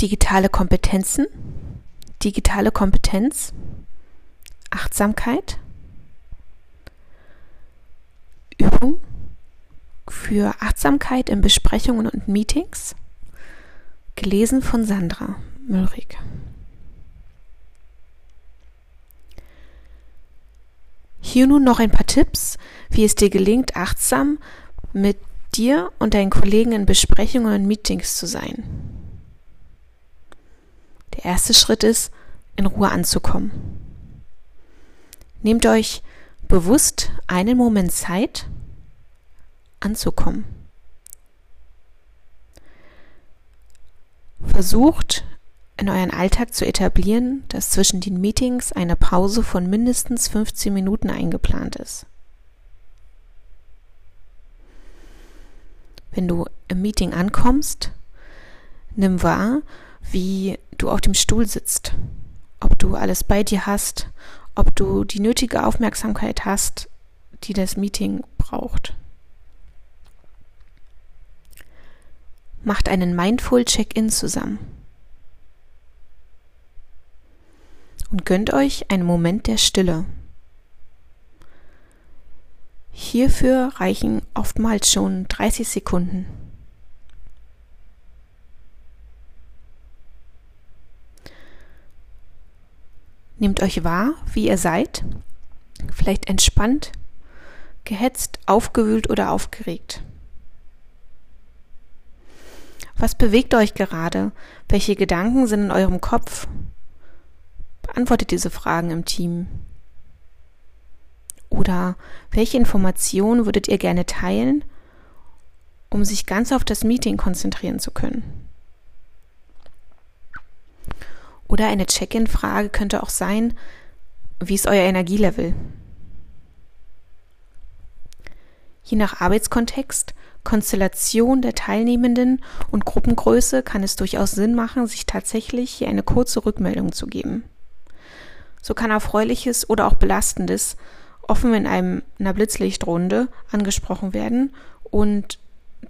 digitale Kompetenzen, digitale Kompetenz, Achtsamkeit, Übung für Achtsamkeit in Besprechungen und Meetings, gelesen von Sandra Müllrich. Hier nun noch ein paar Tipps, wie es dir gelingt, achtsam mit dir und deinen Kollegen in Besprechungen und Meetings zu sein. Der erste Schritt ist, in Ruhe anzukommen. Nehmt euch bewusst einen Moment Zeit, anzukommen. Versucht in euren Alltag zu etablieren, dass zwischen den Meetings eine Pause von mindestens 15 Minuten eingeplant ist. Wenn du im Meeting ankommst, nimm wahr, wie du auf dem Stuhl sitzt, ob du alles bei dir hast, ob du die nötige Aufmerksamkeit hast, die das Meeting braucht. Macht einen Mindful Check-in zusammen. Und gönnt euch einen Moment der Stille. Hierfür reichen oftmals schon 30 Sekunden. Nehmt euch wahr, wie ihr seid, vielleicht entspannt, gehetzt, aufgewühlt oder aufgeregt. Was bewegt euch gerade? Welche Gedanken sind in eurem Kopf? Beantwortet diese Fragen im Team. Oder welche Informationen würdet ihr gerne teilen, um sich ganz auf das Meeting konzentrieren zu können? Oder eine Check-in-Frage könnte auch sein, wie ist euer Energielevel? Je nach Arbeitskontext, Konstellation der Teilnehmenden und Gruppengröße kann es durchaus Sinn machen, sich tatsächlich hier eine kurze Rückmeldung zu geben. So kann Erfreuliches oder auch Belastendes offen in einem, einer Blitzlichtrunde angesprochen werden und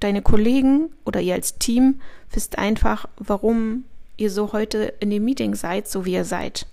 deine Kollegen oder ihr als Team wisst einfach, warum ihr so heute in dem Meeting seid, so wie ihr seid.